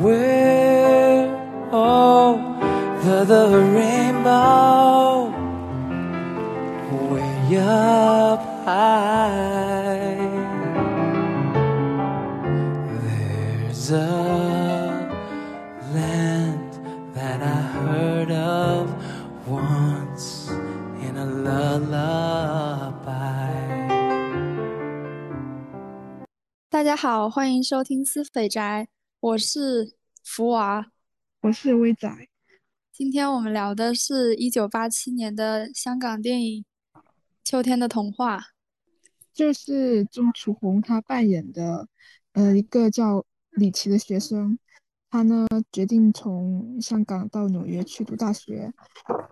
We're over the rainbow, way up high. There's a land that I heard of once in a lullaby. 大家好，欢迎收听思肥宅，我是福娃。我是威仔，今天我们聊的是一九八七年的香港电影《秋天的童话》。就是钟楚红她扮演的，呃，一个叫李琦的学生，他呢决定从香港到纽约去读大学。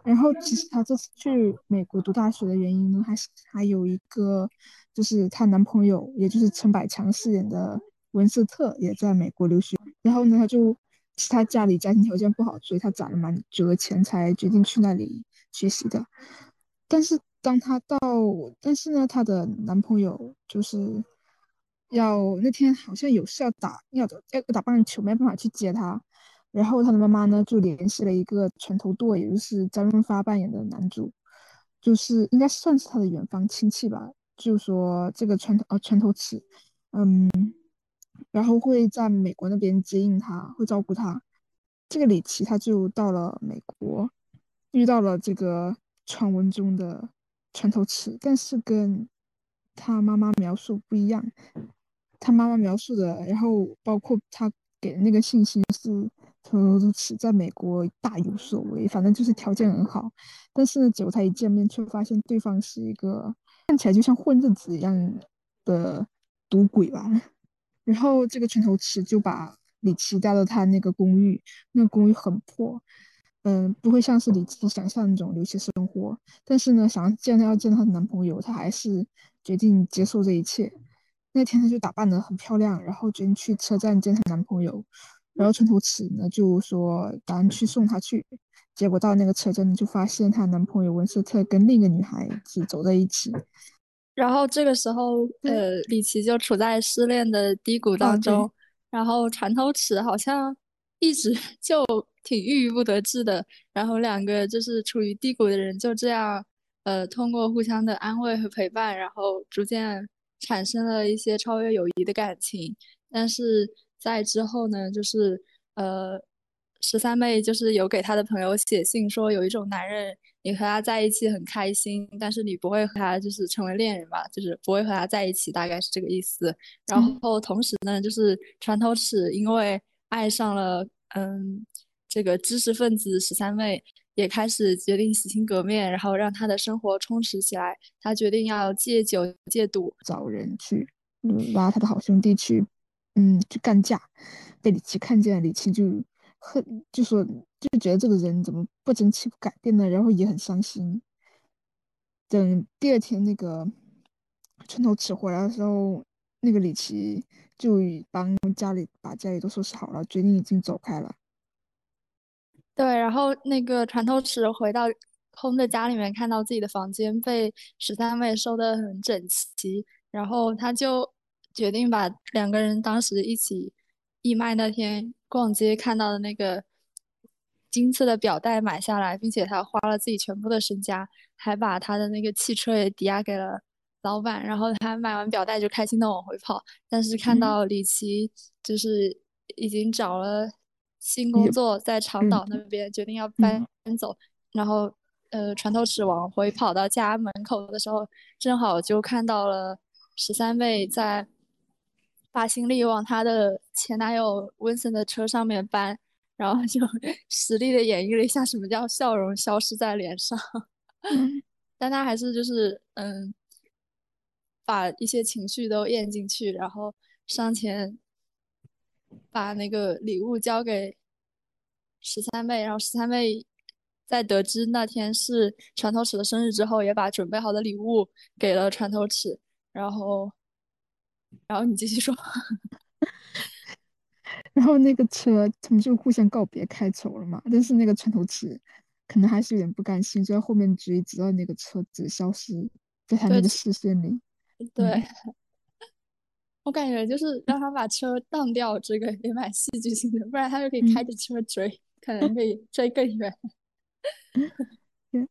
然后其实她这次去美国读大学的原因呢，还是还有一个，就是她男朋友，也就是陈百强饰演的文斯特也在美国留学。然后呢，他就其他家里家庭条件不好，所以他攒了蛮久的钱才决定去那里学习的。但是当她到，但是呢，她的男朋友就是要那天好像有事要打，要要打棒球，没办法去接她。然后她的妈妈呢就联系了一个船头舵，也就是张润发扮演的男主，就是应该算是他的远方亲戚吧。就说这个船头呃船头尺，嗯，然后会在美国那边接应他，会照顾他。这个李琦他就到了美国，遇到了这个传闻中的船头尺，但是跟他妈妈描述不一样。他妈妈描述的，然后包括他给的那个信息是船头尺在美国大有所为，反正就是条件很好。但是呢，结果他一见面，却发现对方是一个看起来就像混日子一样的赌鬼吧。然后这个拳头尺就把李琦带到他那个公寓，那公寓很破，嗯，不会像是李琦想象那种流血生活。但是呢，想要见她要见她的男朋友，她还是决定接受这一切。那天她就打扮得很漂亮，然后决定去车站见她男朋友。然后春头尺呢就说打算去送她去，结果到那个车站就发现她男朋友文斯特跟另一个女孩子走在一起。然后这个时候，呃，李琦就处在失恋的低谷当中，然后船头尺好像一直 就挺郁郁不得志的，然后两个就是处于低谷的人就这样，呃，通过互相的安慰和陪伴，然后逐渐产生了一些超越友谊的感情。但是在之后呢，就是呃，十三妹就是有给她的朋友写信说，有一种男人。你和他在一起很开心，但是你不会和他就是成为恋人吧？就是不会和他在一起，大概是这个意思。然后同时呢，就是船头尺因为爱上了嗯这个知识分子十三妹，也开始决定洗心革面，然后让他的生活充实起来。他决定要戒酒戒赌，找人去嗯拉他的好兄弟去嗯去干架，被李琦看见了，李琦就。很就说就觉得这个人怎么不争气不改变呢？然后也很伤心。等第二天那个春头吃回来的时候，那个李琦就帮家里把家里都收拾好了，决定已经走开了。对，然后那个船头尺回到空的家里面，看到自己的房间被十三妹收的很整齐，然后他就决定把两个人当时一起义卖那天。逛街看到的那个金色的表带买下来，并且他花了自己全部的身家，还把他的那个汽车也抵押给了老板。然后他买完表带就开心的往回跑，但是看到李琦就是已经找了新工作，在长岛那边决定要搬走。然后呃，船头尺往回跑到家门口的时候，正好就看到了十三妹在。把行李往她的前男友温森的车上面搬，然后就 实力的演绎了一下什么叫笑容消失在脸上，但他还是就是嗯，把一些情绪都咽进去，然后上前把那个礼物交给十三妹，然后十三妹在得知那天是船头尺的生日之后，也把准备好的礼物给了船头尺，然后。然后你继续说，然后那个车他们就互相告别开走了嘛。但是那个船头尺可能还是有点不甘心，就在后面追，直到那个车子消失在他那个视线里。对，我感觉就是让他把车当掉，这个也蛮戏剧性的，不然他就可以开着车追，可能可以追更远。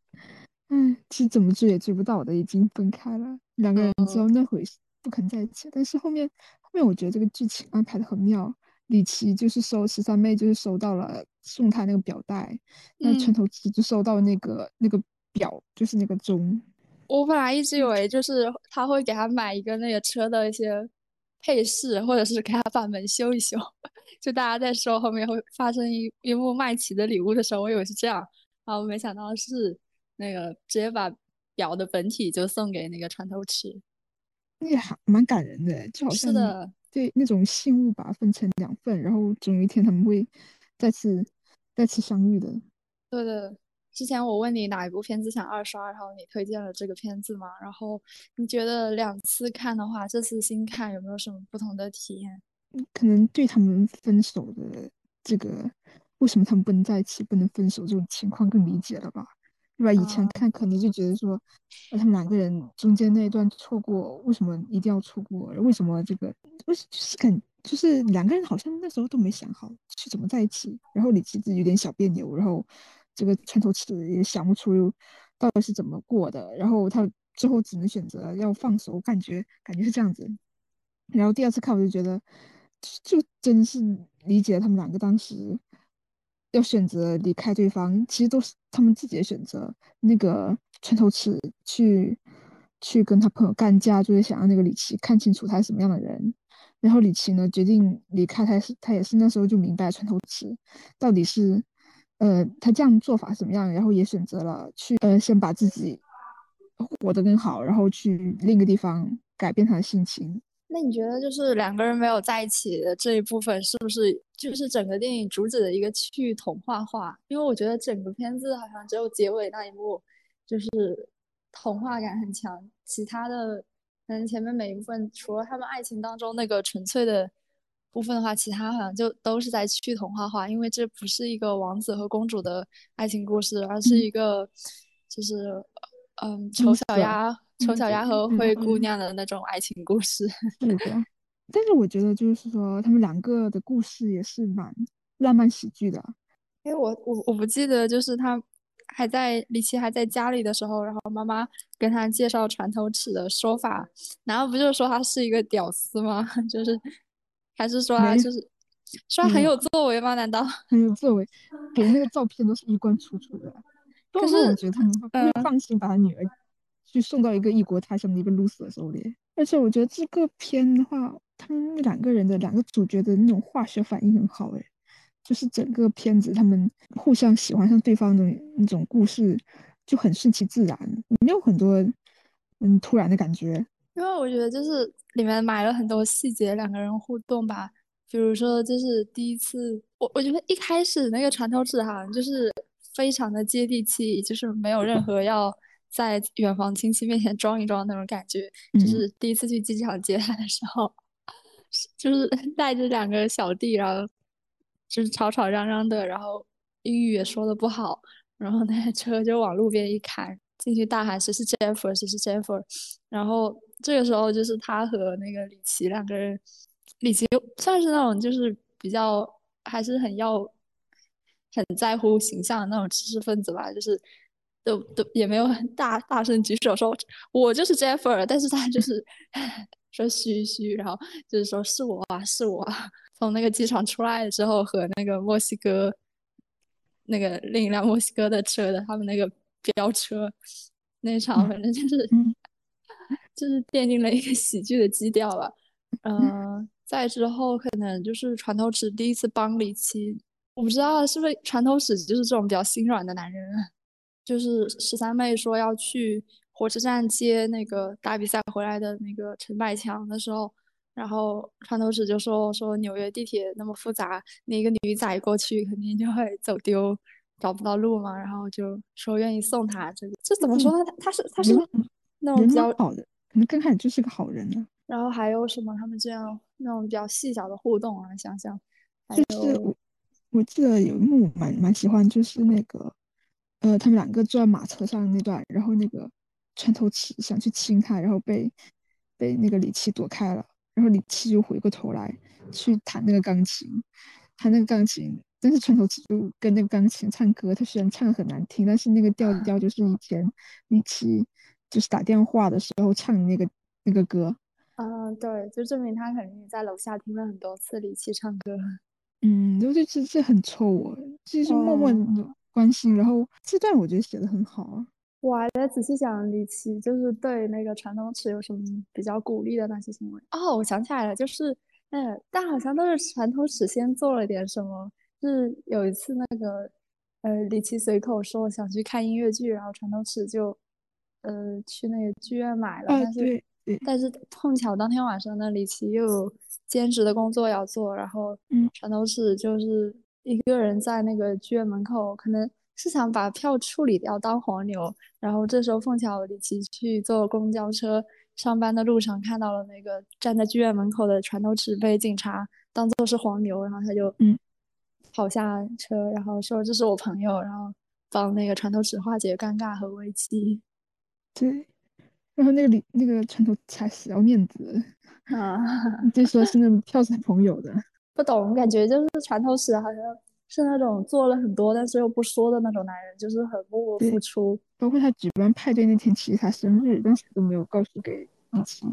嗯，其实怎么追也追不到的，已经分开了。两个人知道那回事，不肯在一起。但是后面后面，我觉得这个剧情安排的很妙。李琦就是收十三妹，就是收到了送她那个表带，那城头七就收到那个那个表，就是那个钟。我本来一直以为就是他会给他买一个那个车的一些配饰，或者是给他把门修一修。就大家在说后面会发生一一幕卖旗的礼物的时候，我以为是这样，然后没想到是那个直接把表的本体就送给那个船头吃。那个还蛮感人的，就好像对那种信物把它分成两份，然后总有一天他们会再次再次相遇的。对的。之前我问你哪一部片子想二刷，然后你推荐了这个片子嘛？然后你觉得两次看的话，这次新看有没有什么不同的体验？可能对他们分手的这个为什么他们不能在一起、不能分手这种情况更理解了吧？对吧？以前看可能就觉得说，他们两个人中间那一段错过，为什么一定要错过？为什么这个为就是感就是两个人好像那时候都没想好是怎么在一起，然后李琦子有点小别扭，然后。这个船头尺也想不出到底是怎么过的，然后他最后只能选择要放手，感觉感觉是这样子。然后第二次看我就觉得，就真是理解他们两个当时要选择离开对方，其实都是他们自己的选择。那个船头尺去去跟他朋友干架，就是想让那个李琦看清楚他是什么样的人。然后李琦呢决定离开，他是他也是那时候就明白船头尺到底是。呃，他这样做法怎么样？然后也选择了去呃，先把自己活得更好，然后去另一个地方改变他的心情。那你觉得，就是两个人没有在一起的这一部分，是不是就是整个电影主旨的一个去童话化？因为我觉得整个片子好像只有结尾那一幕，就是童话感很强，其他的可能前面每一部分，除了他们爱情当中那个纯粹的。部分的话，其他好像就都是在去童话化，因为这不是一个王子和公主的爱情故事，而是一个就是嗯丑小鸭、丑小鸭和灰姑娘的那种爱情故事。是的，但是我觉得就是说他们两个的故事也是蛮浪漫喜剧的。因为我我我不记得，就是他还在李琦还在家里的时候，然后妈妈跟他介绍船头尺的说法，然后不就是说他是一个屌丝吗？就是。还是说他，就是说很有作为吗？难道很有作为？给那个照片都是衣冠楚楚的。但是我觉得他们不会放心把他女儿去送到一个异国他乡的一个 loser 手里。而且我觉得这个片的话，他们两个人的两个主角的那种化学反应很好。哎，就是整个片子他们互相喜欢上对方的那种故事就很顺其自然，没有很多嗯突然的感觉。因为我觉得就是里面埋了很多细节，两个人互动吧。比如说，就是第一次，我我觉得一开始那个船头纸哈就是非常的接地气，就是没有任何要在远房亲戚面前装一装那种感觉。就是第一次去机场接他的时候，就是 带着两个小弟，然后就是吵吵嚷嚷的，然后英语也说的不好，然后那车就往路边一开，进去大喊谁是 Jennifer，谁是 Jennifer，然后。这个时候就是他和那个李琦两个人，李琦算是那种就是比较还是很要很在乎形象的那种知识分子吧，就是都都也没有很大大声举手说我就是 Jeffer，但是他就 是说嘘嘘，然后就是说是我啊是我啊。从那个机场出来的时候和那个墨西哥那个另一辆墨西哥的车的他们那个飙车那场，反正就是。就是奠定了一个喜剧的基调吧，嗯，再之后可能就是船头尺第一次帮李琦，我不知道是不是船头尺就是这种比较心软的男人，就是十三妹说要去火车站接那个打比赛回来的那个陈百强的时候，然后川头尺就说说纽约地铁那么复杂，那个女仔过去肯定就会走丢，找不到路嘛，然后就说愿意送她，这个这怎么说呢？他他是他是那种比较好的。可能刚开始就是个好人呢。然后还有什么？他们这样那种比较细小的互动啊，想想，就是我我记得有一幕蛮蛮喜欢，就是那个呃，他们两个坐在马车上那段，然后那个船头起想去亲他，然后被被那个李琦躲开了。然后李琦就回过头来去弹那个钢琴，弹那个钢琴，但是船头尺就跟那个钢琴唱歌，他虽然唱的很难听，但是那个调调就是以前李琦就是打电话的时候唱的那个那个歌。嗯，对，就证明他肯定在楼下听了很多次李琦唱歌。嗯，就这这很臭我，就是默默的关心。然后这段我觉得写的很好啊。我还在仔细想李琦就是对那个传统尺有什么比较鼓励的那些行为。哦，我想起来了，就是嗯，但好像都是传统尺先做了点什么。就是有一次那个呃李琦随口说想去看音乐剧，然后传统尺就呃去那个剧院买了，但是。但是碰巧当天晚上呢，李琦又有兼职的工作要做，然后传统尺就是一个人在那个剧院门口，可能是想把票处理掉当黄牛。然后这时候凤巧李琦去坐公交车上班的路上看到了那个站在剧院门口的船头尺被警察当做是黄牛，然后他就嗯跑下车，然后说这是我朋友，然后帮那个船头尺化解尴尬和危机。对。然后那个李那个船头才死要面子啊，就说是那种票是朋友的，不懂，感觉就是传头史好像是那种做了很多但是又不说的那种男人，就是很默默付出。包括他举办派对那天，其实他生日，但是都没有告诉给李琦。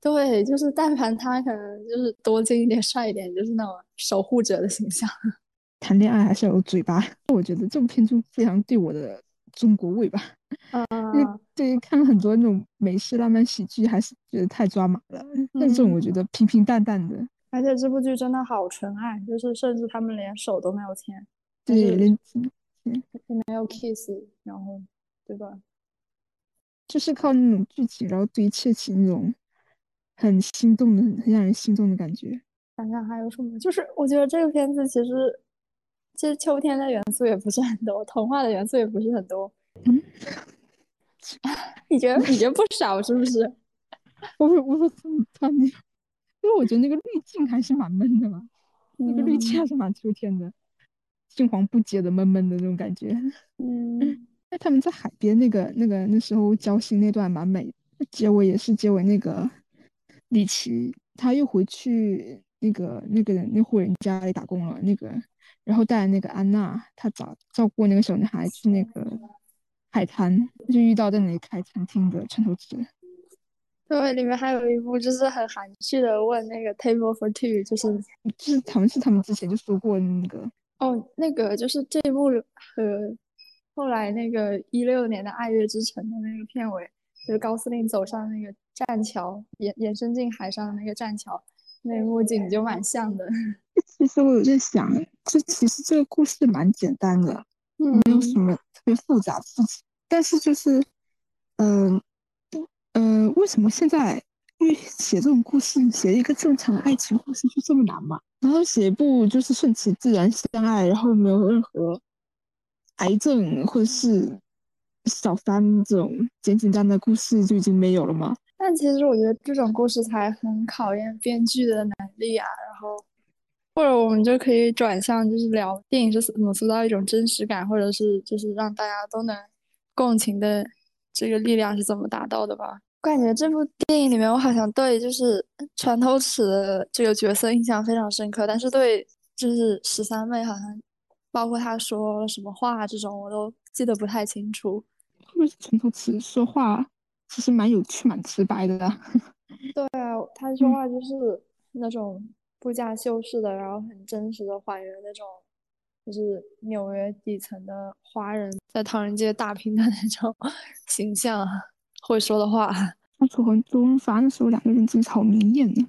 对，就是但凡他可能就是多金一点、帅一点，就是那种守护者的形象。谈恋爱还是要有嘴巴，我觉得这部片就非常对我的中国味吧。啊。对于，看了很多那种美式浪漫喜剧，还是觉得太抓马了。但这种我觉得平平淡淡的。而且这部剧真的好纯爱，就是甚至他们连手都没有牵，对，连没有 kiss，然后对吧？就是靠那种剧情，然后堆砌起那种很心动的、很让人心动的感觉。想想还有什么？就是我觉得这个片子其实，其实秋天的元素也不是很多，童话的元素也不是很多。嗯。你觉得你觉得不少是不是？我我说他你，因为我觉得那个滤镜还是蛮闷的嘛，那个滤镜还是蛮秋天的，青黄不接的闷闷的那种感觉。嗯，那他们在海边那个那个那时候交心那段蛮美，结尾也是结尾那个李琦他又回去那个那个人那户人家里打工了，那个然后带那个安娜，他照照顾那个小女孩去那个。海滩就遇到在那里开餐厅的陈头子。对，里面还有一幕就是很含蓄的问那个 table for two，就是就是他们是他们之前就说过那个哦，那个就是这一幕和后来那个一六年的《爱乐之城》的那个片尾，就是高司令走上那个栈桥，延延伸进海上的那个栈桥，那一幕景就蛮像的。其实我有在想，这其实这个故事蛮简单的。没有什么特别复杂的事情，但是就是，嗯，呃，嗯为什么现在因为写这种故事，写一个正常的爱情故事就这么难嘛？然后写一部就是顺其自然相爱，然后没有任何癌症或者是小三这种简简单单的故事就已经没有了吗？但其实我觉得这种故事才很考验编剧的能力啊，然后。或者我们就可以转向，就是聊电影是怎么塑造一种真实感，或者是就是让大家都能共情的这个力量是怎么达到的吧？我感觉这部电影里面，我好像对就是船头尺这个角色印象非常深刻，但是对就是十三妹好像，包括她说什么话这种，我都记得不太清楚。是不是船头尺说话其实蛮有趣、蛮直白的？对啊，他说话就是那种。不加修饰的，然后很真实的还原那种，就是纽约底层的华人在唐人街打拼的那种 形象，会说的话。他楚红周润发那时候两个人真的好明艳呢，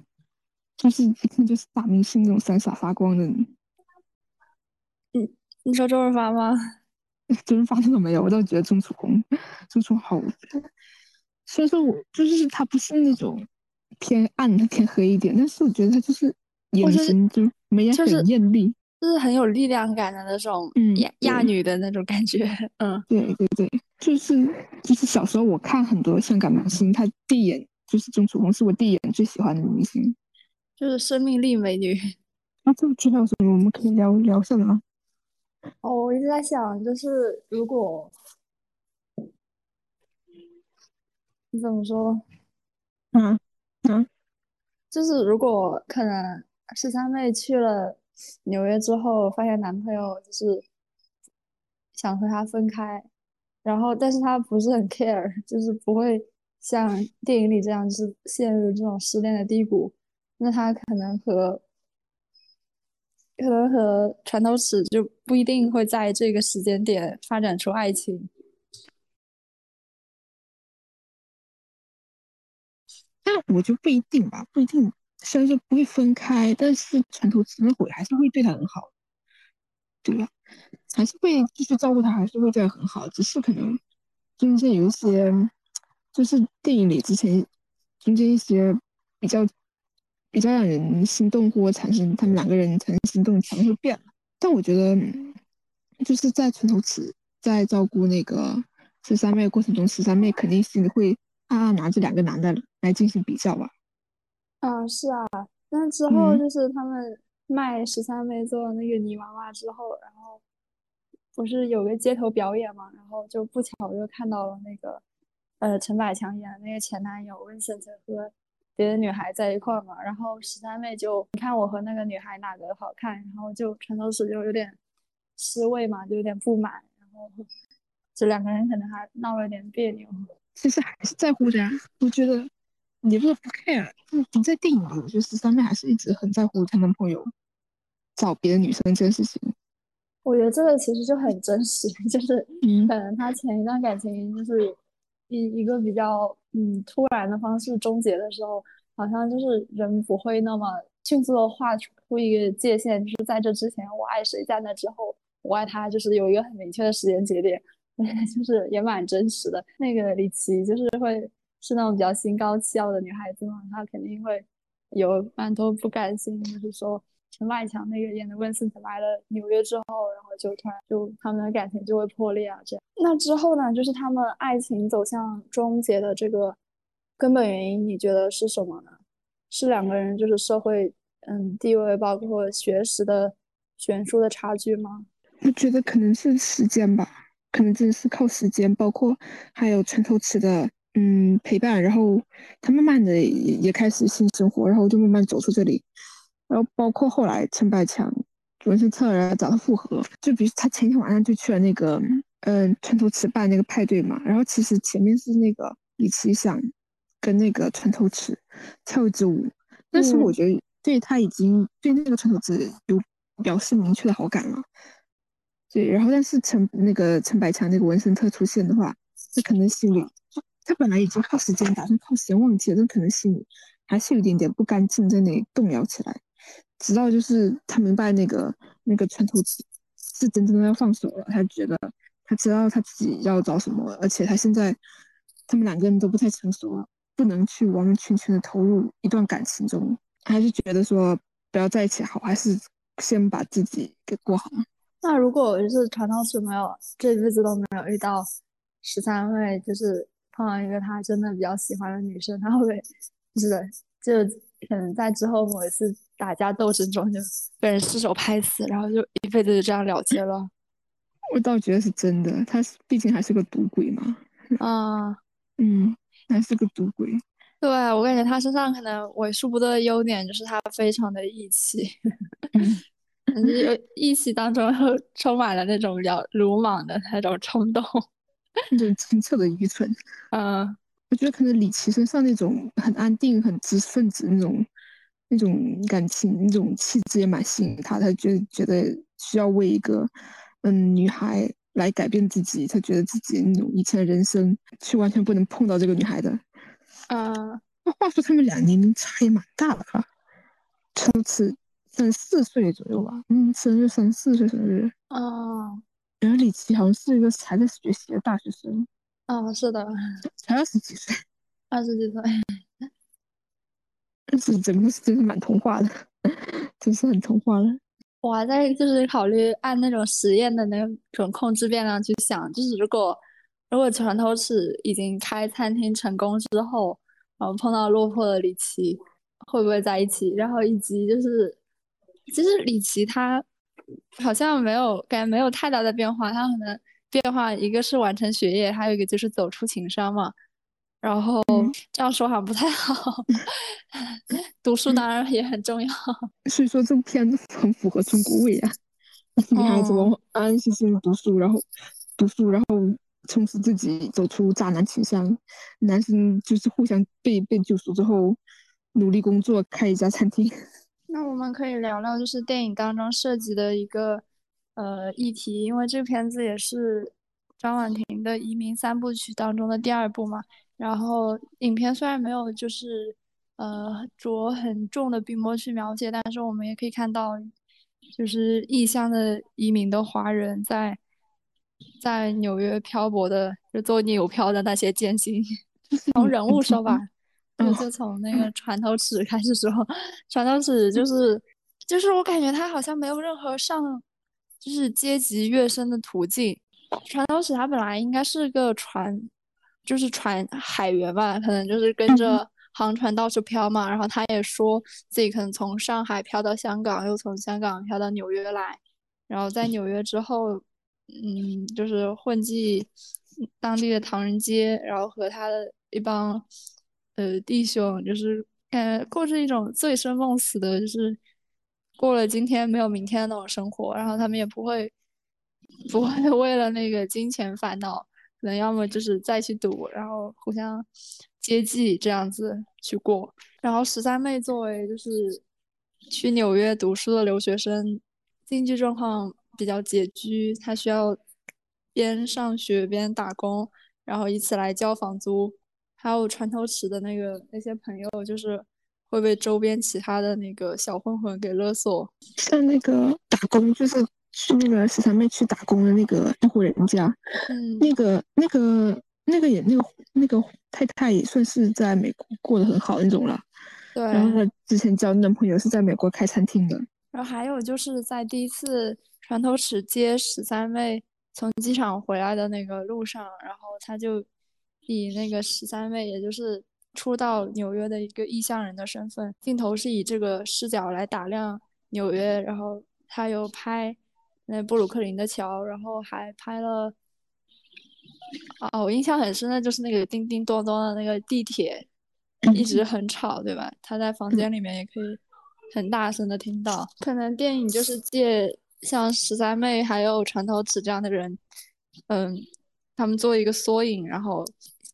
就是一看就是大明星那种闪闪发光的。嗯，你说周润发吗？周润发那个没有，我倒觉得钟楚红，钟楚红好。虽然说我就是他不是那种偏暗的偏黑一点，但是我觉得他就是。眼神就眉眼很艳丽，就是很有力量感的那种亚亚女的那种感觉。嗯，对对对，就是就是小时候我看很多香港明星，他第一眼就是钟楚红，是我第一眼最喜欢的明星，就是生命力美女。那 这个剧还有什么我们可以聊聊下的吗？哦，我一直在想，就是如果你怎么说？嗯嗯。就是如果可能十三妹去了纽约之后，发现男朋友就是想和她分开，然后但是他不是很 care，就是不会像电影里这样，就是陷入这种失恋的低谷，那他可能和可能和船头尺就不一定会在这个时间点发展出爱情。但我就不一定吧，不一定。虽然说不会分开，但是船头尺那会还是会对他很好，对吧？还是会继续照顾他，还是会对他很好。只是可能中间有一些，就是电影里之前中间一些比较比较让人心动或产生他们两个人产生心动，全部会变了。但我觉得就是在船头尺在照顾那个十三妹过程中，十三妹肯定心里会暗暗拿这两个男的来进行比较吧。嗯，是啊，那之后就是他们卖十三妹做那个泥娃娃之后，然后不是有个街头表演嘛，然后就不巧又看到了那个呃陈百强演的那个前男友温森特和别的女孩在一块儿嘛，然后十三妹就你看我和那个女孩哪个好看，然后就陈头尺就有点失位嘛，就有点不满，然后这两个人可能还闹了点别扭。其实还是在乎的呀，我觉得。你不是不 care，你在电影里，我觉得十三妹还是一直很在乎她男朋友找别的女生这件事情。我觉得这个其实就很真实，就是可能她前一段感情就是一一个比较嗯突然的方式终结的时候，好像就是人不会那么迅速的画出一个界限，就是在这之前我爱谁，在那之后我爱他，就是有一个很明确的时间节点，就是也蛮真实的。那个李琦就是会。是那种比较心高气傲的女孩子嘛，她肯定会有蛮多不甘心，就是说陈百强那个演的温森特来了纽约之后，然后就突然就他们的感情就会破裂啊，这样。那之后呢，就是他们爱情走向终结的这个根本原因，你觉得是什么呢？是两个人就是社会嗯地位包括学识的悬殊的差距吗？我觉得可能是时间吧，可能真的是靠时间，包括还有陈头池的。嗯，陪伴，然后他慢慢的也也开始新生活，然后就慢慢走出这里，然后包括后来陈百强、文森特来找他复合，就比如他前天晚上就去了那个嗯船头池办那个派对嘛，然后其实前面是那个李琦想跟那个船头池跳一支舞，但是我觉得对他已经对那个船头池有表示明确的好感了，对，然后但是陈那个陈百强那个文森特出现的话，他可能心里。他本来已经靠时间，打算靠时间忘记了，但可能心里还是有一点点不甘心，在那里动摇起来。直到就是他明白那个那个船头是真正的要放手了，他觉得他知道他自己要找什么，而且他现在他们两个人都不太成熟了，不能去完完全全的投入一段感情中，还是觉得说不要在一起好，还是先把自己给过好。那如果就是船头尺没有这辈子都没有遇到十三位，就是。碰到一个他真的比较喜欢的女生，他会不会就是就可能在之后某一次打架斗争中就被人失手拍死，然后就一辈子就这样了结了？我倒觉得是真的，他毕竟还是个赌鬼嘛。啊，嗯，还是个赌鬼。对我感觉他身上可能为数不多的优点就是他非常的义气，有义气当中 充满了那种比较鲁莽的那种冲动。那种清澈的愚蠢，呃，我觉得可能李琦身上那种很安定、很知识分子那种那种感情、那种气质也蛮吸引他。他觉觉得需要为一个嗯女孩来改变自己，他觉得自己那种以前的人生是完全不能碰到这个女孩的。呃，那话说他们俩年龄差也蛮大的哈，初次三四岁左右吧，嗯，生日三四岁生日。哦。然后李琦好像是一个还在学习的大学生，啊，是的，才二十几岁，二十几岁，是整个是真是蛮童话的，真是很童话的。我还在就是考虑按那种实验的那种控制变量去想，就是如果如果船头是已经开餐厅成功之后，然后碰到落魄的李琦，会不会在一起？然后以及就是，其实李琦他。好像没有，感觉没有太大的变化。他可能变化一个是完成学业，还有一个就是走出情商嘛。然后这样说好像不太好，读书当然也很重要。所以说这部片子很符合中国味啊，女孩子安安心心读书，然后读书，然后充实自己，走出渣男情商。男生就是互相被被救赎之后，努力工作，开一家餐厅。那我们可以聊聊，就是电影当中涉及的一个呃议题，因为这个片子也是张婉婷的移民三部曲当中的第二部嘛。然后影片虽然没有就是呃着很重的笔墨去描写，但是我们也可以看到，就是异乡的移民的华人在在纽约漂泊的，就做纽漂的那些艰辛。从人物说吧，就就从那个船头尺开始说，船头尺就是就是我感觉他好像没有任何上就是阶级跃升的途径。船头尺他本来应该是个船。就是船海员吧，可能就是跟着航船到处漂嘛。然后他也说自己可能从上海漂到香港，又从香港漂到纽约来。然后在纽约之后，嗯，就是混迹当地的唐人街，然后和他的一帮呃弟兄，就是呃过着一种醉生梦死的，就是过了今天没有明天的那种生活。然后他们也不会不会为了那个金钱烦恼。可能要么就是再去赌，然后互相接济这样子去过。然后十三妹作为就是去纽约读书的留学生，经济状况比较拮据，她需要边上学边打工，然后以此来交房租。还有船头尺的那个那些朋友，就是会被周边其他的那个小混混给勒索。像那个打工就是。去那个十三妹去打工的那个那户人家，嗯，那个那个那个也那个那个太太也算是在美国过得很好那种了，对。然后她之前交男朋友是在美国开餐厅的。然后还有就是在第一次船头尺接十三妹从机场回来的那个路上，然后他就以那个十三妹，也就是初到纽约的一个异乡人的身份，镜头是以这个视角来打量纽约，然后他又拍。那布鲁克林的桥，然后还拍了，啊，我印象很深的就是那个叮叮咚咚的那个地铁，一直很吵，对吧？他在房间里面也可以很大声的听到。可能电影就是借像十三妹还有船头尺这样的人，嗯，他们做一个缩影，然后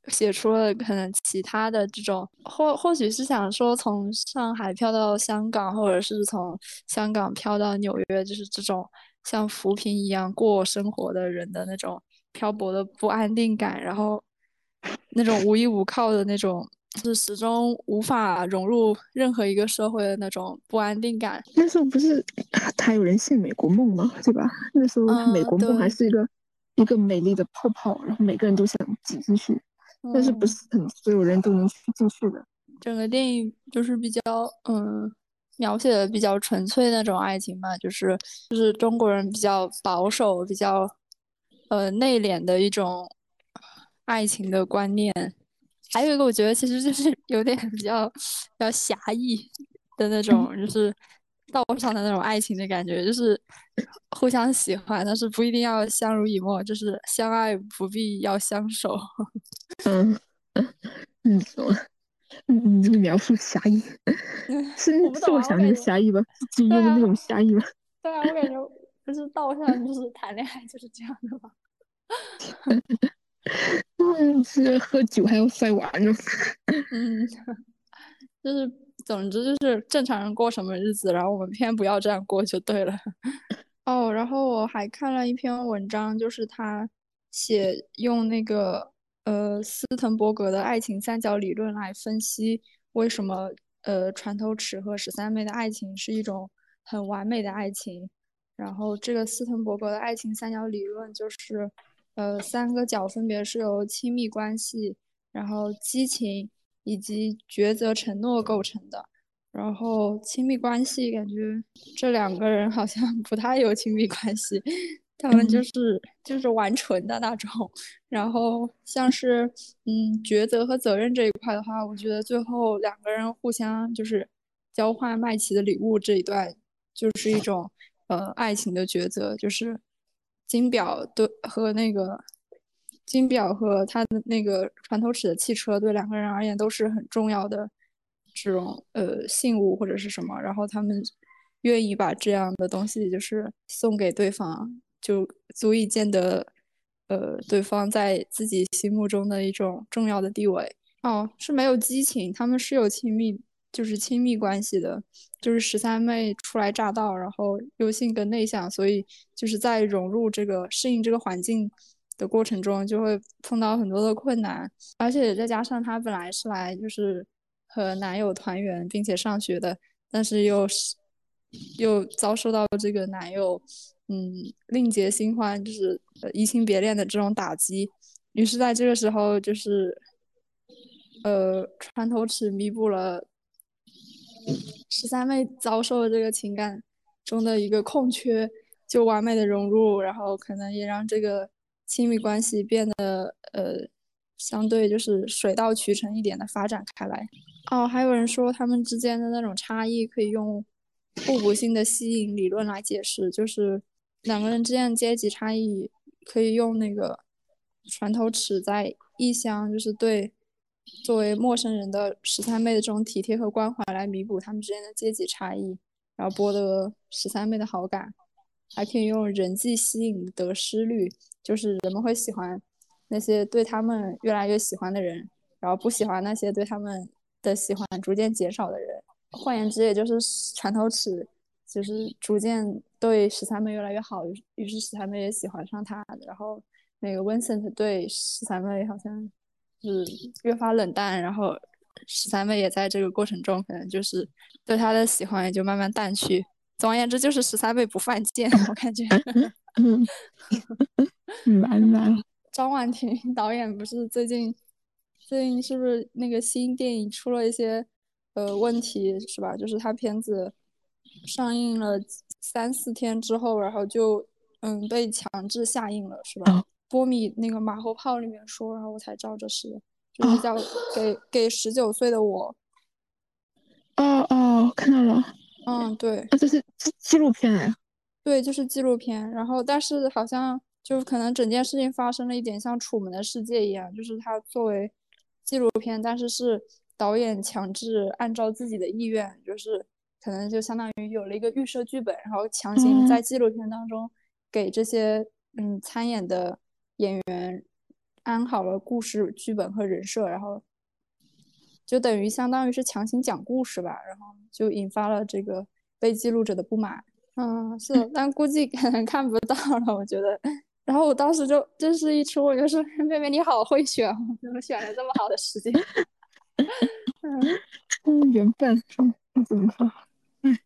写出了可能其他的这种，或或许是想说从上海飘到香港，或者是从香港飘到纽约，就是这种。像浮萍一样过生活的人的那种漂泊的不安定感，然后那种无依无靠的那种，是始终无法融入任何一个社会的那种不安定感。那时候不是还有人信美国梦吗？对吧？那时候美国梦还是一个一个美丽的泡泡，然后每个人都想挤进去，但是不是很所有人都能进去的。整个电影就是比较嗯。描写的比较纯粹那种爱情吧，就是就是中国人比较保守、比较呃内敛的一种爱情的观念。还有一个，我觉得其实就是有点比较比较狭义的那种，就是道上的那种爱情的感觉，就是互相喜欢，但是不一定要相濡以沫，就是相爱不必要相守。嗯嗯。你这个描述狭义，是是我想那个狭义吧？是用的那种狭义吧？对啊，我感觉不是道上就是谈恋爱就是这样的吧？嗯，是喝酒还要摔碗呢。嗯，就是总之就是正常人过什么日子，然后我们偏不要这样过就对了。哦，然后我还看了一篇文章，就是他写用那个。呃，斯滕伯格的爱情三角理论来分析为什么呃船头尺和十三妹的爱情是一种很完美的爱情。然后这个斯滕伯格的爱情三角理论就是，呃，三个角分别是由亲密关系、然后激情以及抉择承诺构成的。然后亲密关系感觉这两个人好像 不太有亲密关系。他们就是就是玩纯的那种，然后像是嗯抉择和责任这一块的话，我觉得最后两个人互相就是交换麦琪的礼物这一段，就是一种呃爱情的抉择，就是金表对和那个金表和他的那个船头尺的汽车，对两个人而言都是很重要的这种呃信物或者是什么，然后他们愿意把这样的东西就是送给对方，就足以见得呃对方在自己心目中的一种重要的地位。哦，是没有激情，他们是有亲密，就是亲密关系的。就是十三妹初来乍到，然后又性格内向，所以就是在融入这个、适应这个环境的过程中，就会碰到很多的困难。而且再加上她本来是来就是和男友团圆并且上学的，但是又是又遭受到这个男友嗯另结新欢，就是移情别恋的这种打击。于是在这个时候，就是呃穿头尺弥补了。十三妹遭受了这个情感中的一个空缺，就完美的融入，然后可能也让这个亲密关系变得呃相对就是水到渠成一点的发展开来。哦，还有人说他们之间的那种差异可以用互补性的吸引理论来解释，就是两个人之间的阶级差异可以用那个船头尺在异乡，就是对。作为陌生人的十三妹的这种体贴和关怀来弥补他们之间的阶级差异，然后博得十三妹的好感，还可以用人际吸引得失率，就是人们会喜欢那些对他们越来越喜欢的人，然后不喜欢那些对他们的喜欢逐渐减少的人。换言之，也就是船头尺就是逐渐对十三妹越来越好，于是十三妹也喜欢上他，然后那个 Vincent 对十三妹好像。是越发冷淡，然后十三妹也在这个过程中，可能就是对他的喜欢也就慢慢淡去。总而言之，就是十三妹不犯贱，我感觉。嗯，蛮难。张婉婷 导演不是最近最近是不是那个新电影出了一些呃问题是吧？就是他片子上映了三四天之后，然后就嗯被强制下映了是吧？波米那个马后炮里面说，然后我才知道这是，就是叫给给十九岁的我。哦哦，看到了。嗯，对。啊，这是纪纪录片哎。对，就是纪录片。然后，但是好像就可能整件事情发生了一点像《楚门的世界》一样，就是它作为纪录片，但是是导演强制按照自己的意愿，就是可能就相当于有了一个预设剧本，然后强行在纪录片当中给这些嗯参演的。演员安好了故事剧本和人设，然后就等于相当于是强行讲故事吧，然后就引发了这个被记录者的不满。嗯，是，但估计 可能看不到了，我觉得。然后我当时就这是一出，我就说妹妹你好会选，怎么选了这么好的时间？嗯，缘分，那怎么说？嗯，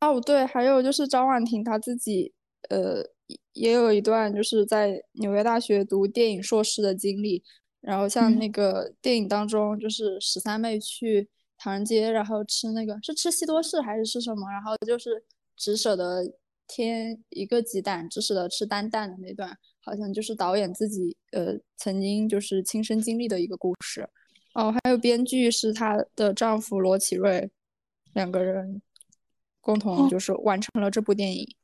哦对，还有就是张婉婷她自己，呃。也有一段就是在纽约大学读电影硕士的经历，然后像那个电影当中，就是十三妹去唐人街，然后吃那个是吃西多士还是吃什么，然后就是只舍得添一个鸡蛋，只舍得吃单蛋的那段，好像就是导演自己呃曾经就是亲身经历的一个故事。哦，还有编剧是她的丈夫罗启瑞，两个人共同就是完成了这部电影。